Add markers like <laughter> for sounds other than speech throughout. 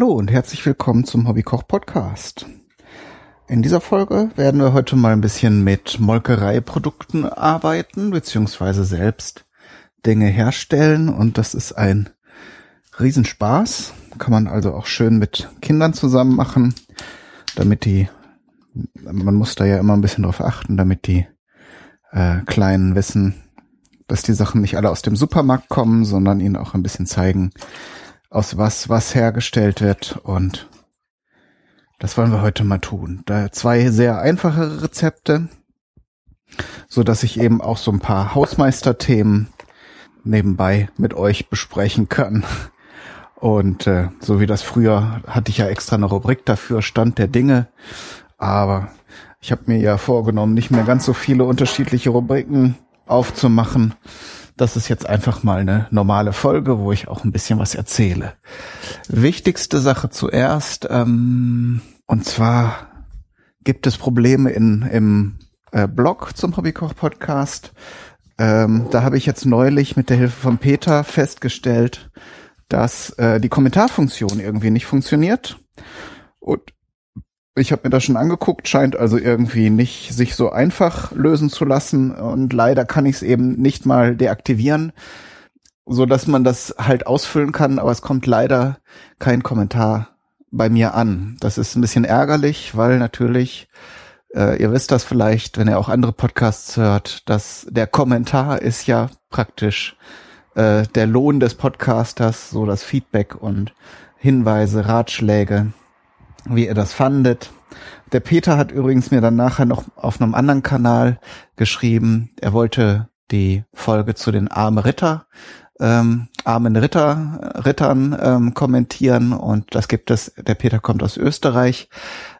Hallo und herzlich willkommen zum Hobbykoch Podcast. In dieser Folge werden wir heute mal ein bisschen mit Molkereiprodukten arbeiten, beziehungsweise selbst Dinge herstellen und das ist ein Riesenspaß. Kann man also auch schön mit Kindern zusammen machen, damit die, man muss da ja immer ein bisschen drauf achten, damit die äh, Kleinen wissen, dass die Sachen nicht alle aus dem Supermarkt kommen, sondern ihnen auch ein bisschen zeigen, aus was was hergestellt wird und das wollen wir heute mal tun. Da zwei sehr einfache Rezepte, so dass ich eben auch so ein paar Hausmeisterthemen nebenbei mit euch besprechen kann. Und äh, so wie das früher hatte ich ja extra eine Rubrik dafür, Stand der Dinge. Aber ich habe mir ja vorgenommen, nicht mehr ganz so viele unterschiedliche Rubriken aufzumachen, das ist jetzt einfach mal eine normale Folge, wo ich auch ein bisschen was erzähle. Wichtigste Sache zuerst, ähm, und zwar gibt es Probleme in, im äh, Blog zum Hobbykoch-Podcast. Ähm, da habe ich jetzt neulich mit der Hilfe von Peter festgestellt, dass äh, die Kommentarfunktion irgendwie nicht funktioniert. Und ich habe mir das schon angeguckt, scheint also irgendwie nicht sich so einfach lösen zu lassen und leider kann ich es eben nicht mal deaktivieren, so dass man das halt ausfüllen kann, aber es kommt leider kein Kommentar bei mir an. Das ist ein bisschen ärgerlich, weil natürlich äh, ihr wisst das vielleicht, wenn ihr auch andere Podcasts hört, dass der Kommentar ist ja praktisch äh, der Lohn des Podcasters, so das Feedback und Hinweise, Ratschläge wie ihr das fandet. Der Peter hat übrigens mir dann nachher noch auf einem anderen Kanal geschrieben, er wollte die Folge zu den armen Ritter, ähm, armen Ritter, Rittern ähm, kommentieren. Und das gibt es, der Peter kommt aus Österreich,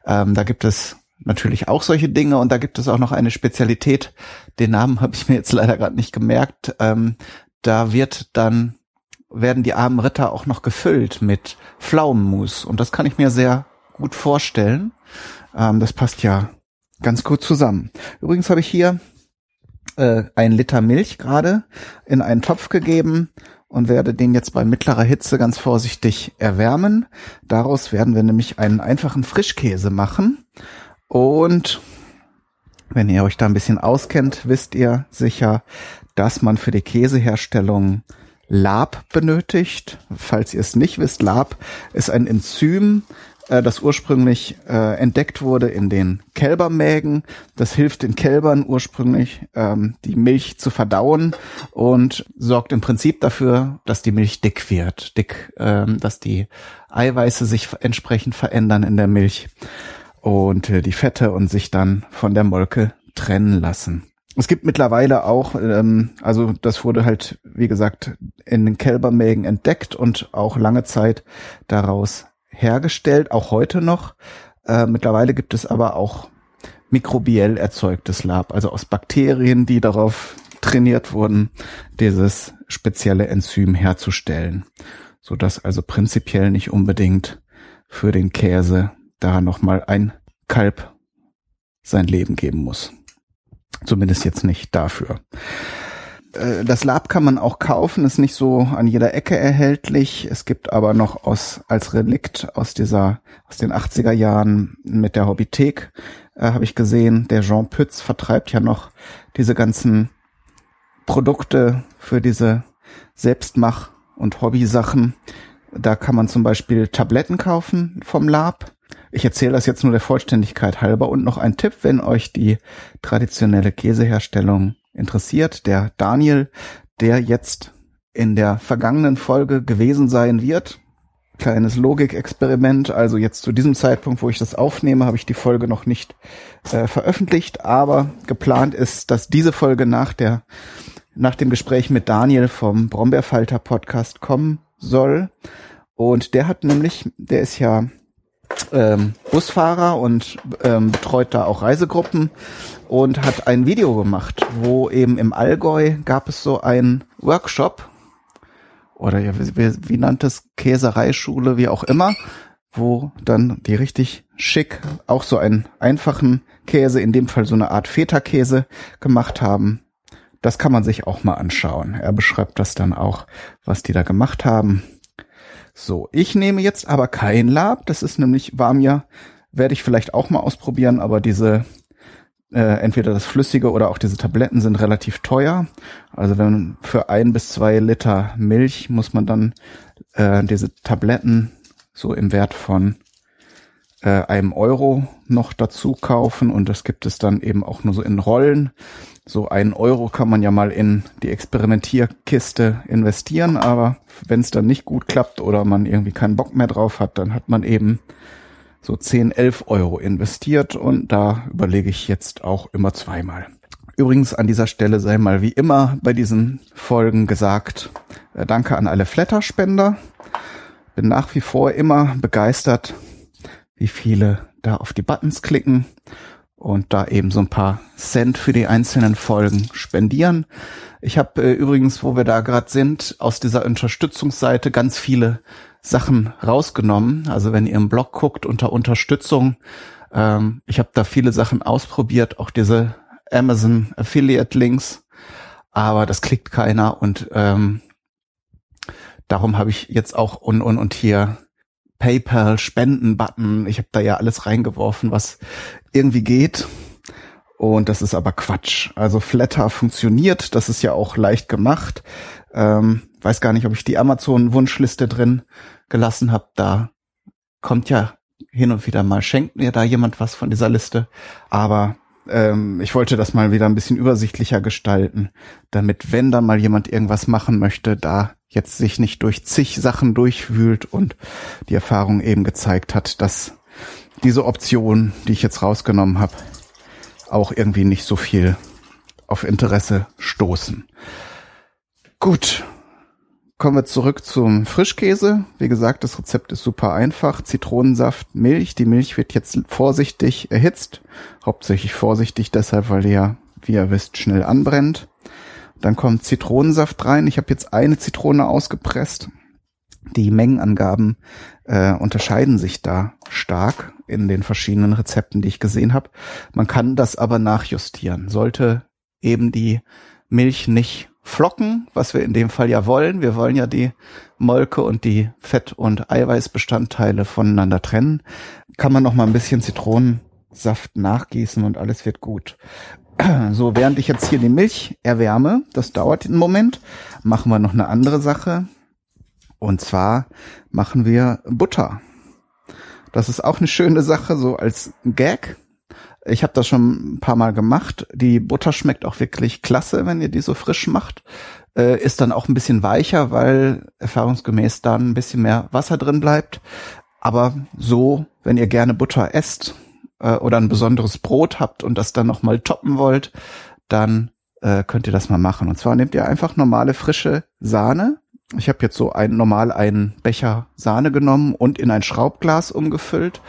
ähm, da gibt es natürlich auch solche Dinge. Und da gibt es auch noch eine Spezialität, den Namen habe ich mir jetzt leider gerade nicht gemerkt, ähm, da wird dann werden die armen Ritter auch noch gefüllt mit Pflaumenmus. Und das kann ich mir sehr gut vorstellen. Ähm, das passt ja ganz gut zusammen. Übrigens habe ich hier äh, ein Liter Milch gerade in einen Topf gegeben und werde den jetzt bei mittlerer Hitze ganz vorsichtig erwärmen. Daraus werden wir nämlich einen einfachen Frischkäse machen. Und wenn ihr euch da ein bisschen auskennt, wisst ihr sicher, dass man für die Käseherstellung Lab benötigt. Falls ihr es nicht wisst, Lab ist ein Enzym, äh, das ursprünglich äh, entdeckt wurde in den Kälbermägen. Das hilft den Kälbern ursprünglich, ähm, die Milch zu verdauen und sorgt im Prinzip dafür, dass die Milch dick wird. Dick, ähm, dass die Eiweiße sich entsprechend verändern in der Milch und äh, die Fette und sich dann von der Molke trennen lassen. Es gibt mittlerweile auch, ähm, also das wurde halt, wie gesagt, in den Kälbermägen entdeckt und auch lange Zeit daraus hergestellt, auch heute noch. Äh, mittlerweile gibt es aber auch mikrobiell erzeugtes Lab, also aus Bakterien, die darauf trainiert wurden, dieses spezielle Enzym herzustellen, so dass also prinzipiell nicht unbedingt für den Käse da nochmal ein Kalb sein Leben geben muss. Zumindest jetzt nicht dafür. Äh, das Lab kann man auch kaufen, ist nicht so an jeder Ecke erhältlich. Es gibt aber noch aus, als Relikt aus dieser, aus den 80er Jahren mit der Hobbythek, äh, habe ich gesehen, der Jean Pütz vertreibt ja noch diese ganzen Produkte für diese Selbstmach- und Hobbysachen. Da kann man zum Beispiel Tabletten kaufen vom Lab. Ich erzähle das jetzt nur der Vollständigkeit halber und noch ein Tipp, wenn euch die traditionelle Käseherstellung interessiert. Der Daniel, der jetzt in der vergangenen Folge gewesen sein wird. Kleines Logikexperiment. Also jetzt zu diesem Zeitpunkt, wo ich das aufnehme, habe ich die Folge noch nicht äh, veröffentlicht, aber geplant ist, dass diese Folge nach der nach dem Gespräch mit Daniel vom Brombeerfalter Podcast kommen soll. Und der hat nämlich, der ist ja ähm, Busfahrer und ähm, betreut da auch Reisegruppen und hat ein Video gemacht, wo eben im Allgäu gab es so ein Workshop oder ja, wie, wie nannte es Käsereischule, wie auch immer, wo dann die richtig schick auch so einen einfachen Käse, in dem Fall so eine Art Feta-Käse gemacht haben. Das kann man sich auch mal anschauen. Er beschreibt das dann auch, was die da gemacht haben. So, ich nehme jetzt aber kein Lab. Das ist nämlich, war mir, werde ich vielleicht auch mal ausprobieren, aber diese, äh, entweder das Flüssige oder auch diese Tabletten sind relativ teuer. Also wenn für ein bis zwei Liter Milch muss man dann äh, diese Tabletten so im Wert von äh, einem Euro noch dazu kaufen und das gibt es dann eben auch nur so in Rollen. So einen Euro kann man ja mal in die Experimentierkiste investieren, aber wenn es dann nicht gut klappt oder man irgendwie keinen Bock mehr drauf hat, dann hat man eben so 10, 11 Euro investiert und da überlege ich jetzt auch immer zweimal. Übrigens an dieser Stelle sei mal wie immer bei diesen Folgen gesagt, äh, danke an alle Flatterspender. Bin nach wie vor immer begeistert, wie viele da auf die Buttons klicken und da eben so ein paar Cent für die einzelnen Folgen spendieren. Ich habe äh, übrigens, wo wir da gerade sind, aus dieser Unterstützungsseite ganz viele Sachen rausgenommen. Also wenn ihr im Blog guckt unter Unterstützung, ähm, ich habe da viele Sachen ausprobiert, auch diese Amazon Affiliate Links, aber das klickt keiner und ähm, darum habe ich jetzt auch und und und hier PayPal Spenden Button. Ich habe da ja alles reingeworfen, was irgendwie geht. Und das ist aber Quatsch. Also Flatter funktioniert, das ist ja auch leicht gemacht. Ähm, weiß gar nicht, ob ich die Amazon-Wunschliste drin gelassen habe. Da kommt ja hin und wieder mal, schenkt mir da jemand was von dieser Liste. Aber ähm, ich wollte das mal wieder ein bisschen übersichtlicher gestalten, damit, wenn da mal jemand irgendwas machen möchte, da jetzt sich nicht durch zig Sachen durchwühlt und die Erfahrung eben gezeigt hat, dass diese Option, die ich jetzt rausgenommen habe, auch irgendwie nicht so viel auf Interesse stoßen. Gut, kommen wir zurück zum Frischkäse. Wie gesagt, das Rezept ist super einfach. Zitronensaft, Milch. Die Milch wird jetzt vorsichtig erhitzt. Hauptsächlich vorsichtig deshalb, weil die ja, wie ihr wisst, schnell anbrennt. Dann kommt Zitronensaft rein. Ich habe jetzt eine Zitrone ausgepresst. Die Mengenangaben äh, unterscheiden sich da stark in den verschiedenen Rezepten, die ich gesehen habe. Man kann das aber nachjustieren. Sollte eben die Milch nicht flocken, was wir in dem Fall ja wollen. Wir wollen ja die Molke und die Fett- und Eiweißbestandteile voneinander trennen. Kann man noch mal ein bisschen Zitronensaft nachgießen und alles wird gut. <clears throat> So, während ich jetzt hier die Milch erwärme, das dauert einen Moment, machen wir noch eine andere Sache. Und zwar machen wir Butter. Das ist auch eine schöne Sache, so als Gag. Ich habe das schon ein paar Mal gemacht. Die Butter schmeckt auch wirklich klasse, wenn ihr die so frisch macht. Äh, ist dann auch ein bisschen weicher, weil erfahrungsgemäß dann ein bisschen mehr Wasser drin bleibt. Aber so, wenn ihr gerne Butter esst, äh, oder ein besonderes Brot habt und das dann nochmal toppen wollt, dann äh, könnt ihr das mal machen. Und zwar nehmt ihr einfach normale frische Sahne. Ich habe jetzt so ein normal einen Becher Sahne genommen und in ein Schraubglas umgefüllt.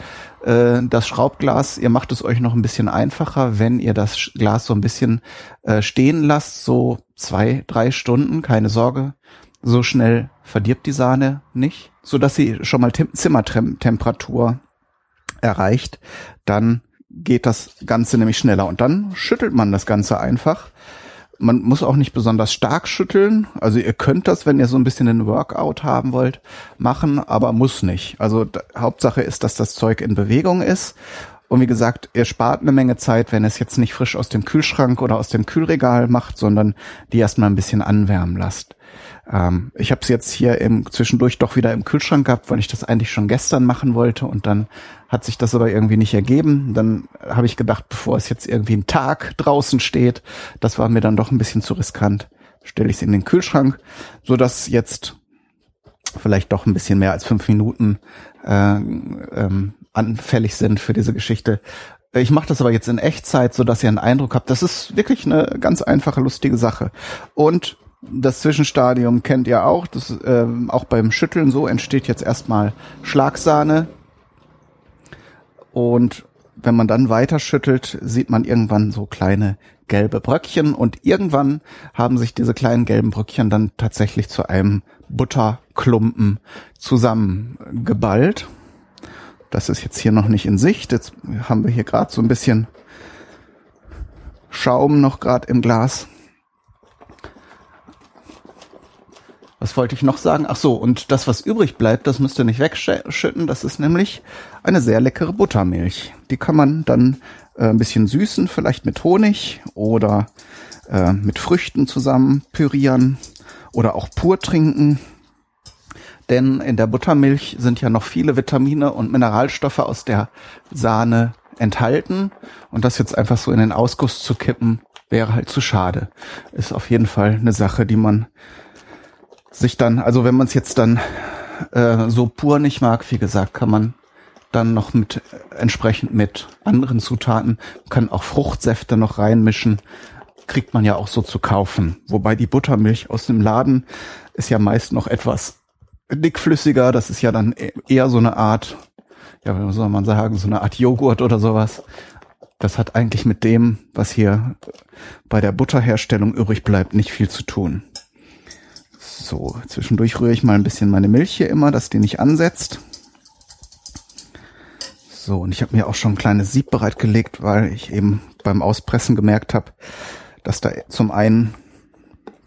Äh, das Schraubglas, ihr macht es euch noch ein bisschen einfacher, wenn ihr das Glas so ein bisschen äh, stehen lasst, so zwei, drei Stunden, keine Sorge. So schnell verdirbt die Sahne nicht, so dass sie schon mal Zimmertemperatur erreicht, dann geht das Ganze nämlich schneller. Und dann schüttelt man das Ganze einfach. Man muss auch nicht besonders stark schütteln. Also ihr könnt das, wenn ihr so ein bisschen einen Workout haben wollt, machen, aber muss nicht. Also Hauptsache ist, dass das Zeug in Bewegung ist. Und wie gesagt, ihr spart eine Menge Zeit, wenn ihr es jetzt nicht frisch aus dem Kühlschrank oder aus dem Kühlregal macht, sondern die erstmal ein bisschen anwärmen lasst. Ähm, ich habe es jetzt hier im zwischendurch doch wieder im Kühlschrank gehabt, weil ich das eigentlich schon gestern machen wollte und dann hat sich das aber irgendwie nicht ergeben. Dann habe ich gedacht, bevor es jetzt irgendwie ein Tag draußen steht, das war mir dann doch ein bisschen zu riskant, stelle ich es in den Kühlschrank, so dass jetzt vielleicht doch ein bisschen mehr als fünf Minuten äh, ähm, anfällig sind für diese Geschichte. Ich mache das aber jetzt in Echtzeit, so dass ihr einen Eindruck habt. Das ist wirklich eine ganz einfache, lustige Sache. Und das Zwischenstadium kennt ihr auch. Das, äh, auch beim Schütteln so entsteht jetzt erstmal Schlagsahne. Und wenn man dann weiter schüttelt, sieht man irgendwann so kleine gelbe Bröckchen und irgendwann haben sich diese kleinen gelben Bröckchen dann tatsächlich zu einem Butterklumpen zusammengeballt. Das ist jetzt hier noch nicht in Sicht. Jetzt haben wir hier gerade so ein bisschen Schaum noch gerade im Glas. Was wollte ich noch sagen? Ach so, und das, was übrig bleibt, das müsst ihr nicht wegschütten. Das ist nämlich eine sehr leckere Buttermilch. Die kann man dann äh, ein bisschen süßen, vielleicht mit Honig oder äh, mit Früchten zusammen pürieren oder auch pur trinken. Denn in der Buttermilch sind ja noch viele Vitamine und Mineralstoffe aus der Sahne enthalten. Und das jetzt einfach so in den Ausguss zu kippen, wäre halt zu schade. Ist auf jeden Fall eine Sache, die man sich dann, also wenn man es jetzt dann äh, so pur nicht mag, wie gesagt, kann man dann noch mit entsprechend mit anderen Zutaten, kann auch Fruchtsäfte noch reinmischen, kriegt man ja auch so zu kaufen. Wobei die Buttermilch aus dem Laden ist ja meist noch etwas dickflüssiger, das ist ja dann e-, eher so eine Art, ja, wie soll man sagen, so eine Art Joghurt oder sowas. Das hat eigentlich mit dem, was hier bei der Butterherstellung übrig bleibt, nicht viel zu tun. So, zwischendurch rühre ich mal ein bisschen meine Milch hier immer, dass die nicht ansetzt. So, und ich habe mir auch schon ein kleines Sieb bereitgelegt, weil ich eben beim Auspressen gemerkt habe, dass da zum einen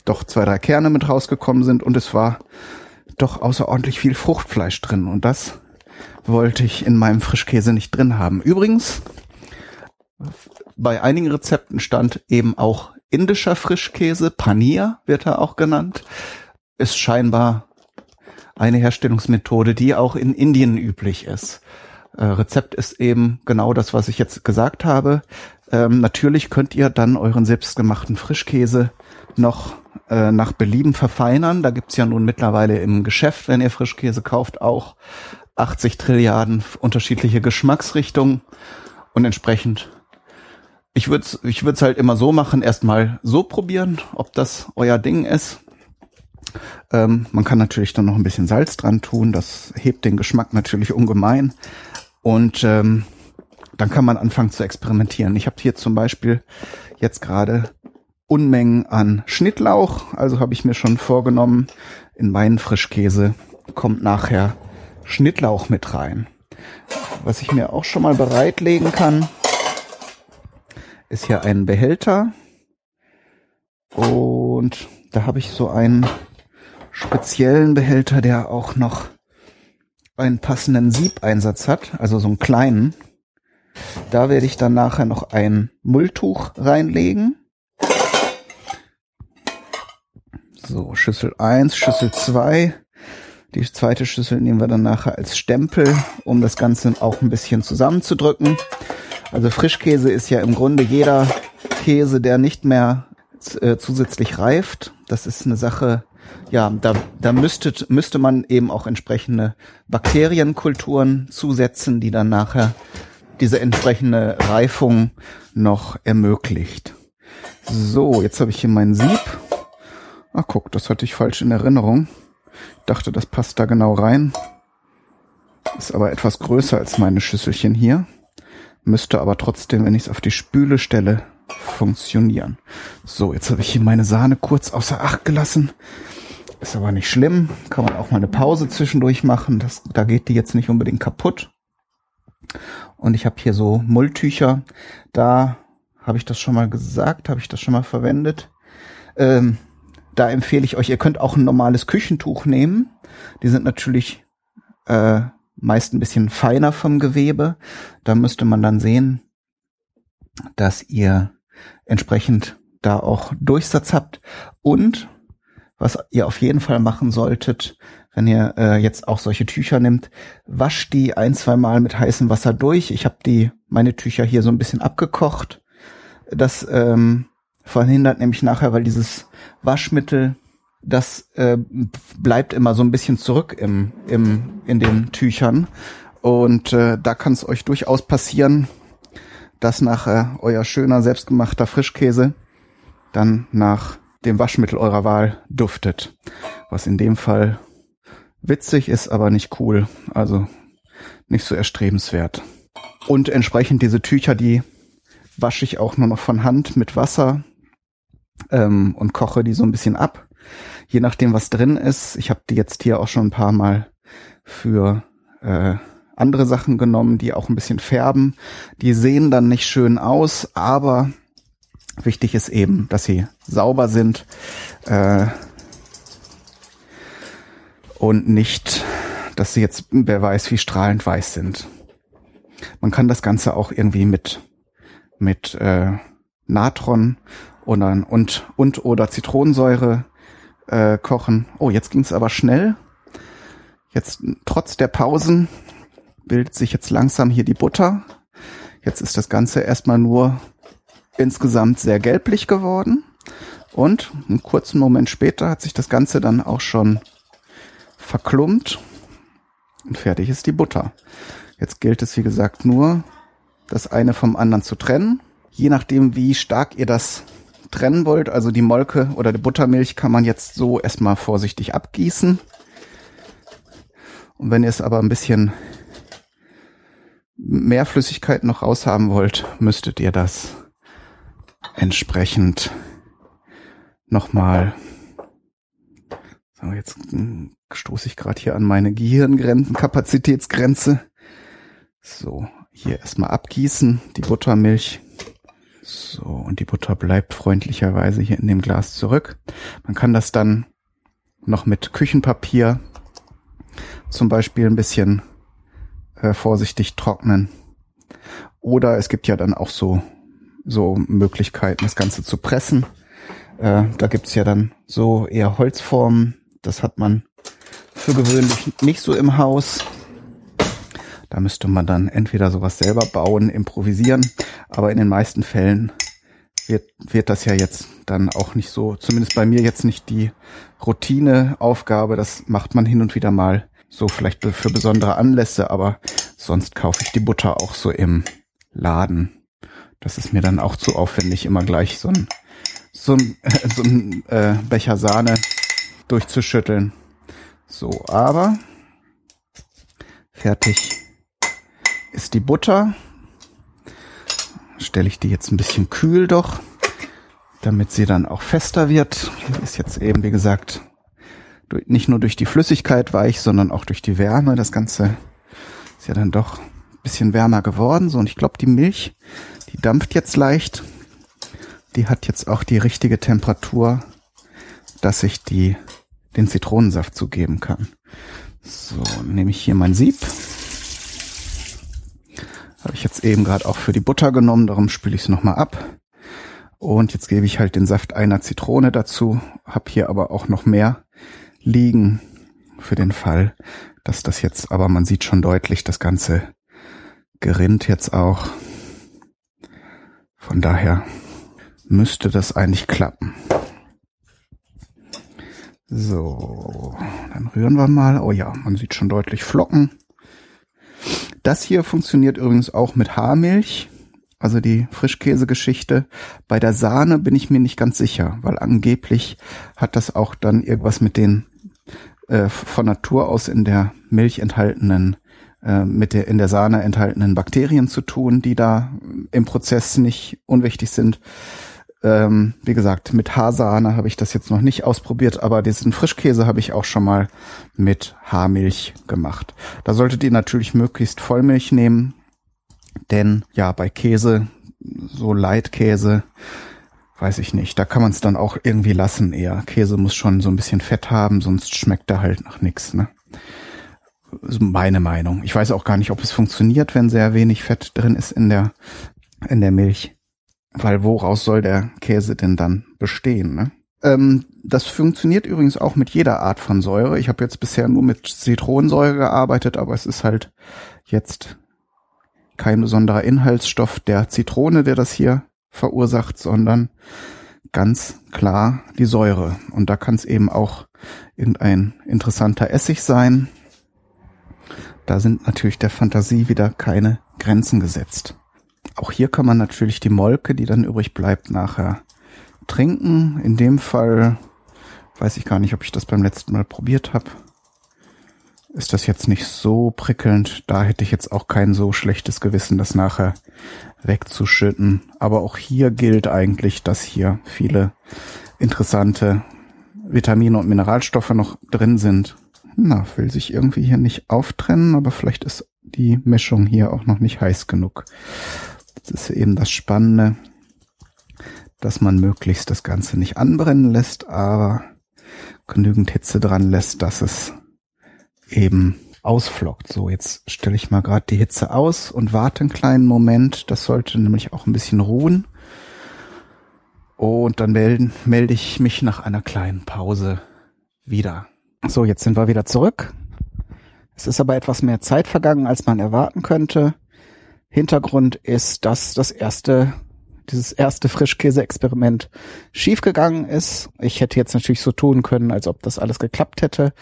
doch zwei, drei Kerne mit rausgekommen sind und es war doch außerordentlich viel Fruchtfleisch drin. Und das wollte ich in meinem Frischkäse nicht drin haben. Übrigens, bei einigen Rezepten stand eben auch indischer Frischkäse, Paneer wird er auch genannt ist scheinbar eine Herstellungsmethode, die auch in Indien üblich ist. Äh, Rezept ist eben genau das, was ich jetzt gesagt habe. Ähm, natürlich könnt ihr dann euren selbstgemachten Frischkäse noch äh, nach Belieben verfeinern. Da gibt's ja nun mittlerweile im Geschäft, wenn ihr Frischkäse kauft, auch 80 Trilliarden unterschiedliche Geschmacksrichtungen und entsprechend ich würde es ich würd's halt immer so machen, erstmal so probieren, ob das euer Ding ist. Ähm, man kann natürlich dann noch ein bisschen Salz dran tun. Das hebt den Geschmack natürlich ungemein. Und ähm, dann kann man anfangen zu experimentieren. Ich habe hier zum Beispiel jetzt gerade Unmengen an Schnittlauch. Also habe ich mir schon vorgenommen, in meinen Frischkäse kommt nachher Schnittlauch mit rein. Was ich mir auch schon mal bereitlegen kann, ist hier ein Behälter. Und da habe ich so einen speziellen Behälter, der auch noch einen passenden Siebeinsatz hat, also so einen kleinen. Da werde ich dann nachher noch ein Mulltuch reinlegen. So, Schüssel 1, Schüssel 2. Die zweite Schüssel nehmen wir dann nachher als Stempel, um das Ganze auch ein bisschen zusammenzudrücken. Also Frischkäse ist ja im Grunde jeder Käse, der nicht mehr äh, zusätzlich reift. Das ist eine Sache, ja, da, da müsste, müsste man eben auch entsprechende Bakterienkulturen zusetzen, die dann nachher diese entsprechende Reifung noch ermöglicht. So, jetzt habe ich hier mein Sieb. Ach guck, das hatte ich falsch in Erinnerung. Ich dachte, das passt da genau rein. Ist aber etwas größer als meine Schüsselchen hier. Müsste aber trotzdem, wenn ich es auf die Spüle stelle, funktionieren. So, jetzt habe ich hier meine Sahne kurz außer Acht gelassen. Ist aber nicht schlimm. Kann man auch mal eine Pause zwischendurch machen. Das, da geht die jetzt nicht unbedingt kaputt. Und ich habe hier so Mulltücher. Da habe ich das schon mal gesagt, habe ich das schon mal verwendet. Ähm, da empfehle ich euch, ihr könnt auch ein normales Küchentuch nehmen. Die sind natürlich äh, meist ein bisschen feiner vom Gewebe. Da müsste man dann sehen, dass ihr entsprechend da auch Durchsatz habt. Und was ihr auf jeden Fall machen solltet, wenn ihr äh, jetzt auch solche Tücher nimmt, wascht die ein, zwei Mal mit heißem Wasser durch. Ich habe die meine Tücher hier so ein bisschen abgekocht. Das ähm, verhindert nämlich nachher, weil dieses Waschmittel, das äh, bleibt immer so ein bisschen zurück im, im, in den Tüchern. Und äh, da kann es euch durchaus passieren, dass nachher euer schöner, selbstgemachter Frischkäse dann nach dem Waschmittel eurer Wahl duftet. Was in dem Fall witzig ist, aber nicht cool. Also nicht so erstrebenswert. Und entsprechend diese Tücher, die wasche ich auch nur noch von Hand mit Wasser ähm, und koche die so ein bisschen ab. Je nachdem, was drin ist. Ich habe die jetzt hier auch schon ein paar Mal für äh, andere Sachen genommen, die auch ein bisschen färben. Die sehen dann nicht schön aus, aber Wichtig ist eben, dass sie sauber sind. Äh, und nicht, dass sie jetzt, wer weiß, wie strahlend weiß sind. Man kann das Ganze auch irgendwie mit, mit äh, Natron oder, und, und oder Zitronensäure äh, kochen. Oh, jetzt ging es aber schnell. Jetzt trotz der Pausen bildet sich jetzt langsam hier die Butter. Jetzt ist das Ganze erstmal nur insgesamt sehr gelblich geworden. Und einen kurzen Moment später hat sich das Ganze dann auch schon verklumpt. Und fertig ist die Butter. Jetzt gilt es, wie gesagt, nur, das eine vom anderen zu trennen. Je nachdem, wie stark ihr das trennen wollt, also die Molke oder die Buttermilch kann man jetzt so erstmal vorsichtig abgießen. Und wenn ihr es aber ein bisschen mehr Flüssigkeit noch raushaben wollt, müsstet ihr das entsprechend nochmal. Jetzt hm, stoße ich gerade hier an meine Gehirngrenzen, Kapazitätsgrenze. So, hier erstmal abgießen, die Buttermilch. So, und die Butter bleibt freundlicherweise hier in dem Glas zurück. Man kann das dann noch mit Küchenpapier zum Beispiel ein bisschen äh, vorsichtig trocknen. Oder es gibt ja dann auch so, so Möglichkeiten, das Ganze zu pressen. Äh, da gibt's ja dann so eher Holzformen. Das hat man für gewöhnlich nicht so im Haus. Da müsste man dann entweder sowas selber bauen, improvisieren, aber in den meisten Fällen wird, wird das ja jetzt dann auch nicht so, zumindest bei mir jetzt nicht die Routineaufgabe. Das macht man hin und wieder mal so vielleicht für besondere Anlässe, aber sonst kaufe ich die Butter auch so im Laden. Das ist mir dann auch zu aufwendig, immer gleich so ein, so ein, <laughs> so ein äh, Becher Sahne durchzuschütteln. So, aber fertig ist die Butter. Stelle ich die jetzt ein bisschen kühl doch, damit sie dann auch fester wird. Die ist jetzt eben, wie gesagt, nicht nur durch die Flüssigkeit weich, sondern auch durch die Wärme. Das Ganze ist ja dann doch ein bisschen wärmer geworden. So, und ich glaube, die Milch, die dampft jetzt leicht. Die hat jetzt auch die richtige Temperatur, dass ich die, den Zitronensaft zugeben kann. So, nehme ich hier mein Sieb. Habe ich jetzt eben gerade auch für die Butter genommen, darum spüle ich es nochmal ab. Und jetzt gebe ich halt den Saft einer Zitrone dazu, habe hier aber auch noch mehr liegen für den Fall, dass das jetzt, aber man sieht schon deutlich, das Ganze gerinnt jetzt auch. Von daher müsste das eigentlich klappen. So, dann rühren wir mal. Oh ja, man sieht schon deutlich Flocken. Das hier funktioniert übrigens auch mit Haarmilch, also die Frischkäsegeschichte. Bei der Sahne bin ich mir nicht ganz sicher, weil angeblich hat das auch dann irgendwas mit den äh, von Natur aus in der Milch enthaltenen mit der in der Sahne enthaltenen Bakterien zu tun, die da im Prozess nicht unwichtig sind. Ähm, wie gesagt, mit Haarsahne habe ich das jetzt noch nicht ausprobiert, aber diesen Frischkäse habe ich auch schon mal mit Haarmilch gemacht. Da solltet ihr natürlich möglichst Vollmilch nehmen, denn ja, bei Käse, so Leitkäse, weiß ich nicht. Da kann man es dann auch irgendwie lassen eher. Käse muss schon so ein bisschen Fett haben, sonst schmeckt er halt nach nichts. Ne? Meine Meinung. Ich weiß auch gar nicht, ob es funktioniert, wenn sehr wenig Fett drin ist in der in der Milch. Weil woraus soll der Käse denn dann bestehen? Ne? Ähm, das funktioniert übrigens auch mit jeder Art von Säure. Ich habe jetzt bisher nur mit Zitronensäure gearbeitet, aber es ist halt jetzt kein besonderer Inhaltsstoff der Zitrone, der das hier verursacht, sondern ganz klar die Säure. Und da kann es eben auch irgendein interessanter Essig sein. Da sind natürlich der Fantasie wieder keine Grenzen gesetzt. Auch hier kann man natürlich die Molke, die dann übrig bleibt, nachher trinken. In dem Fall weiß ich gar nicht, ob ich das beim letzten Mal probiert habe ist das jetzt nicht so prickelnd. Da hätte ich jetzt auch kein so schlechtes Gewissen, das nachher wegzuschütten. Aber auch hier gilt eigentlich, dass hier viele interessante Vitamine und Mineralstoffe noch drin sind. Na, will sich irgendwie hier nicht auftrennen, aber vielleicht ist die Mischung hier auch noch nicht heiß genug. Das ist eben das Spannende, dass man möglichst das Ganze nicht anbrennen lässt, aber genügend Hitze dran lässt, dass es eben ausflockt. So, jetzt stelle ich mal gerade die Hitze aus und warte einen kleinen Moment. Das sollte nämlich auch ein bisschen ruhen. Und dann melden, melde ich mich nach einer kleinen Pause wieder. So, jetzt sind wir wieder zurück. Es ist aber etwas mehr Zeit vergangen, als man erwarten könnte. Hintergrund ist, dass das erste, dieses erste Frischkäse-Experiment schiefgegangen ist. Ich hätte jetzt natürlich so tun können, als ob das alles geklappt hätte,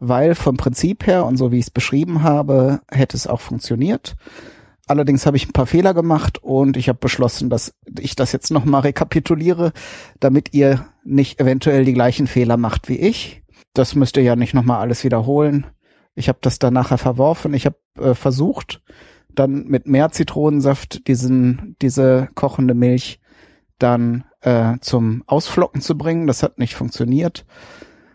weil vom Prinzip her und so wie ich es beschrieben habe, hätte es auch funktioniert. Allerdings habe ich ein paar Fehler gemacht und ich habe beschlossen, dass ich das jetzt nochmal rekapituliere, damit ihr nicht eventuell die gleichen Fehler macht wie ich. Das müsst ihr ja nicht nochmal alles wiederholen. Ich habe das dann nachher verworfen. Ich habe äh, versucht, dann mit mehr Zitronensaft diesen, diese kochende Milch dann äh, zum Ausflocken zu bringen. Das hat nicht funktioniert.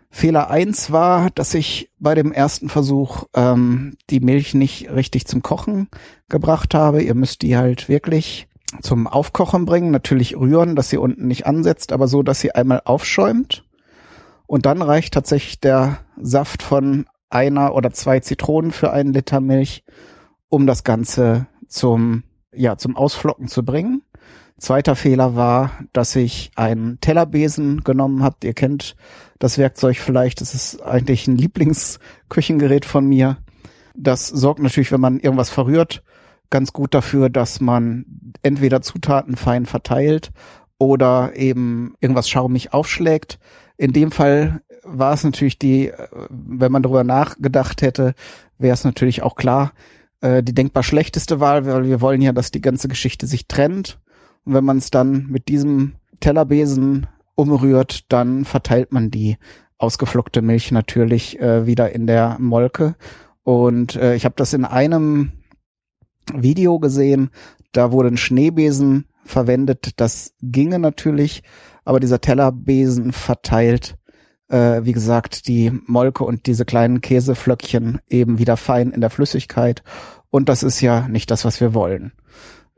Fehler eins war, dass ich bei dem ersten Versuch ähm, die Milch nicht richtig zum Kochen gebracht habe. Ihr müsst die halt wirklich zum Aufkochen bringen, natürlich rühren, dass sie unten nicht ansetzt, aber so, dass sie einmal aufschäumt. Und dann reicht tatsächlich der Saft von einer oder zwei Zitronen für einen Liter Milch, um das Ganze zum, ja, zum Ausflocken zu bringen. Zweiter Fehler war, dass ich einen Tellerbesen genommen habe. Ihr kennt das Werkzeug vielleicht. Das ist eigentlich ein Lieblingsküchengerät von mir. Das sorgt natürlich, wenn man irgendwas verrührt, ganz gut dafür, dass man entweder Zutaten fein verteilt oder eben irgendwas schaumig aufschlägt. In dem Fall war es natürlich die, wenn man darüber nachgedacht hätte, wäre es natürlich auch klar, äh, die denkbar schlechteste Wahl, weil wir wollen ja, dass die ganze Geschichte sich trennt. Und wenn man es dann mit diesem Tellerbesen umrührt, dann verteilt man die ausgeflockte Milch natürlich äh, wieder in der Molke. Und äh, ich habe das in einem Video gesehen, da wurde ein Schneebesen verwendet. Das ginge natürlich, aber dieser Tellerbesen verteilt, äh, wie gesagt, die Molke und diese kleinen Käseflöckchen eben wieder fein in der Flüssigkeit. Und das ist ja nicht das, was wir wollen.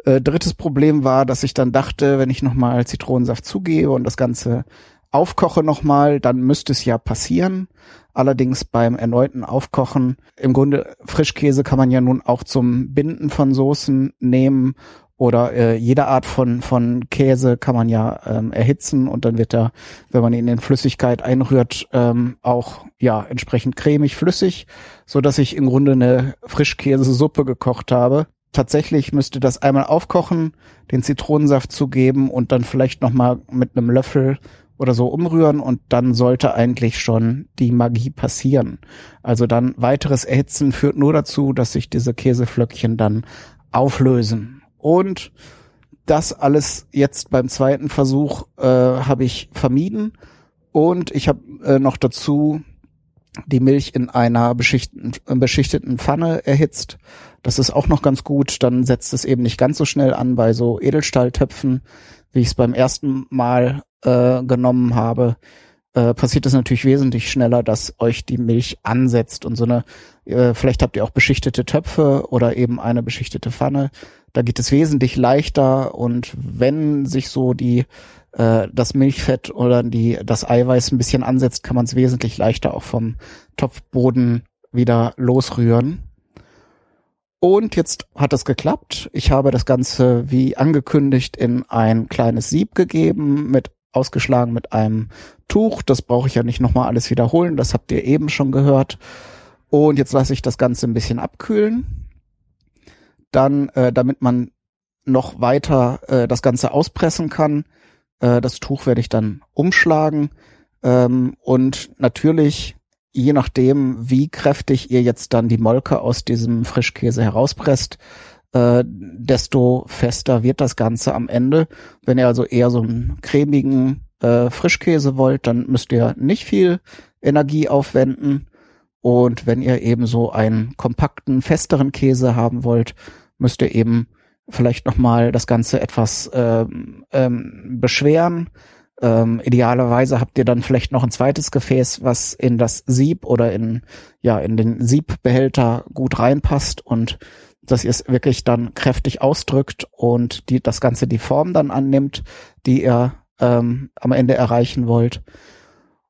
Äh, drittes Problem war, dass ich dann dachte, wenn ich nochmal Zitronensaft zugebe und das Ganze aufkoche nochmal, dann müsste es ja passieren. Allerdings beim erneuten Aufkochen, im Grunde Frischkäse kann man ja nun auch zum Binden von Soßen nehmen oder äh, jede Art von, von Käse kann man ja ähm, erhitzen und dann wird er, wenn man ihn in Flüssigkeit einrührt, ähm, auch ja entsprechend cremig flüssig, so dass ich im Grunde eine Frischkäsesuppe gekocht habe tatsächlich müsste das einmal aufkochen, den Zitronensaft zugeben und dann vielleicht noch mal mit einem Löffel oder so umrühren und dann sollte eigentlich schon die Magie passieren. Also dann weiteres Erhitzen führt nur dazu, dass sich diese Käseflöckchen dann auflösen. Und das alles jetzt beim zweiten Versuch äh, habe ich vermieden und ich habe äh, noch dazu die Milch in einer beschichteten, beschichteten Pfanne erhitzt das ist auch noch ganz gut. Dann setzt es eben nicht ganz so schnell an bei so Edelstahltöpfen, wie ich es beim ersten Mal äh, genommen habe. Äh, passiert es natürlich wesentlich schneller, dass euch die Milch ansetzt und so eine, äh, vielleicht habt ihr auch beschichtete Töpfe oder eben eine beschichtete Pfanne. Da geht es wesentlich leichter und wenn sich so die äh, das Milchfett oder die das Eiweiß ein bisschen ansetzt, kann man es wesentlich leichter auch vom Topfboden wieder losrühren. Und jetzt hat es geklappt. Ich habe das Ganze wie angekündigt in ein kleines Sieb gegeben, mit ausgeschlagen mit einem Tuch. Das brauche ich ja nicht nochmal alles wiederholen. Das habt ihr eben schon gehört. Und jetzt lasse ich das Ganze ein bisschen abkühlen. Dann, äh, damit man noch weiter äh, das Ganze auspressen kann, äh, das Tuch werde ich dann umschlagen. Ähm, und natürlich je nachdem, wie kräftig ihr jetzt dann die Molke aus diesem Frischkäse herauspresst, äh, desto fester wird das Ganze am Ende. Wenn ihr also eher so einen cremigen äh, Frischkäse wollt, dann müsst ihr nicht viel Energie aufwenden. Und wenn ihr eben so einen kompakten, festeren Käse haben wollt, müsst ihr eben vielleicht nochmal das Ganze etwas ähm, ähm, beschweren ähm, idealerweise habt ihr dann vielleicht noch ein zweites Gefäß, was in das Sieb oder in, ja, in den Siebbehälter gut reinpasst und dass ihr es wirklich dann kräftig ausdrückt und die, das Ganze die Form dann annimmt, die ihr ähm, am Ende erreichen wollt.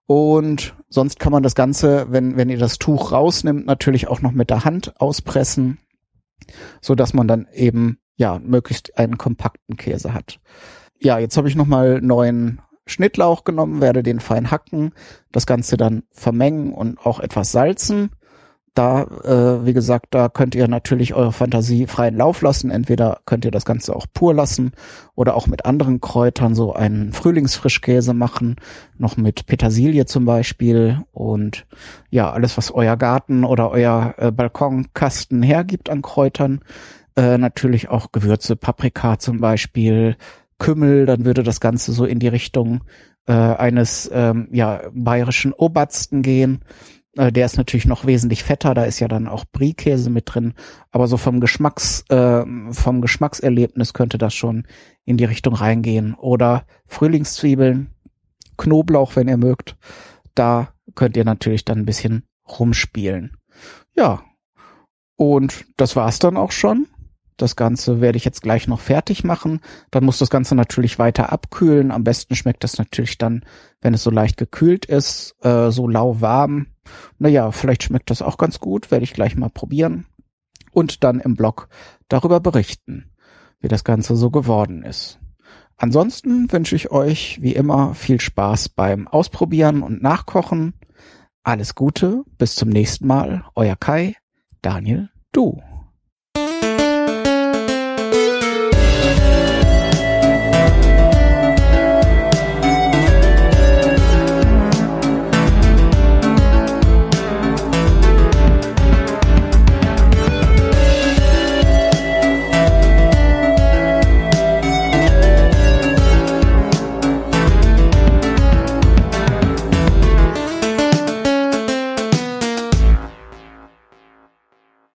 Und sonst kann man das Ganze, wenn, wenn ihr das Tuch rausnimmt, natürlich auch noch mit der Hand auspressen, so dass man dann eben, ja, möglichst einen kompakten Käse hat. Ja, jetzt habe ich nochmal neuen Schnittlauch genommen, werde den fein hacken, das Ganze dann vermengen und auch etwas salzen da, äh, wie gesagt, da könnt ihr natürlich eure Fantasie freien Lauf lassen. Entweder könnt ihr das Ganze auch pur lassen oder auch mit anderen Kräutern so einen Frühlingsfrischkäse machen, noch mit Petersilie zum Beispiel und ja, alles, was euer Garten oder euer äh, Balkonkasten hergibt an Kräutern. Äh, natürlich auch Gewürze, Paprika zum Beispiel, Kümmel, dann würde das Ganze so in die Richtung äh, eines ähm, ja, bayerischen Obersten gehen der ist natürlich noch wesentlich fetter, da ist ja dann auch Brie-Käse mit drin, aber so vom Geschmacks, äh, vom Geschmackserlebnis könnte das schon in die Richtung reingehen. Oder Frühlingszwiebeln, Knoblauch, wenn ihr mögt. Da könnt ihr natürlich dann ein bisschen rumspielen. Ja. Und das war's dann auch schon. Das Ganze werde ich jetzt gleich noch fertig machen. Dann muss das Ganze natürlich weiter abkühlen. Am besten schmeckt das natürlich dann, wenn es so leicht gekühlt ist, äh, so lauwarm. Naja, vielleicht schmeckt das auch ganz gut. Werde ich gleich mal probieren. Und dann im Blog darüber berichten, wie das Ganze so geworden ist. Ansonsten wünsche ich euch wie immer viel Spaß beim Ausprobieren und Nachkochen. Alles Gute, bis zum nächsten Mal. Euer Kai, Daniel, du.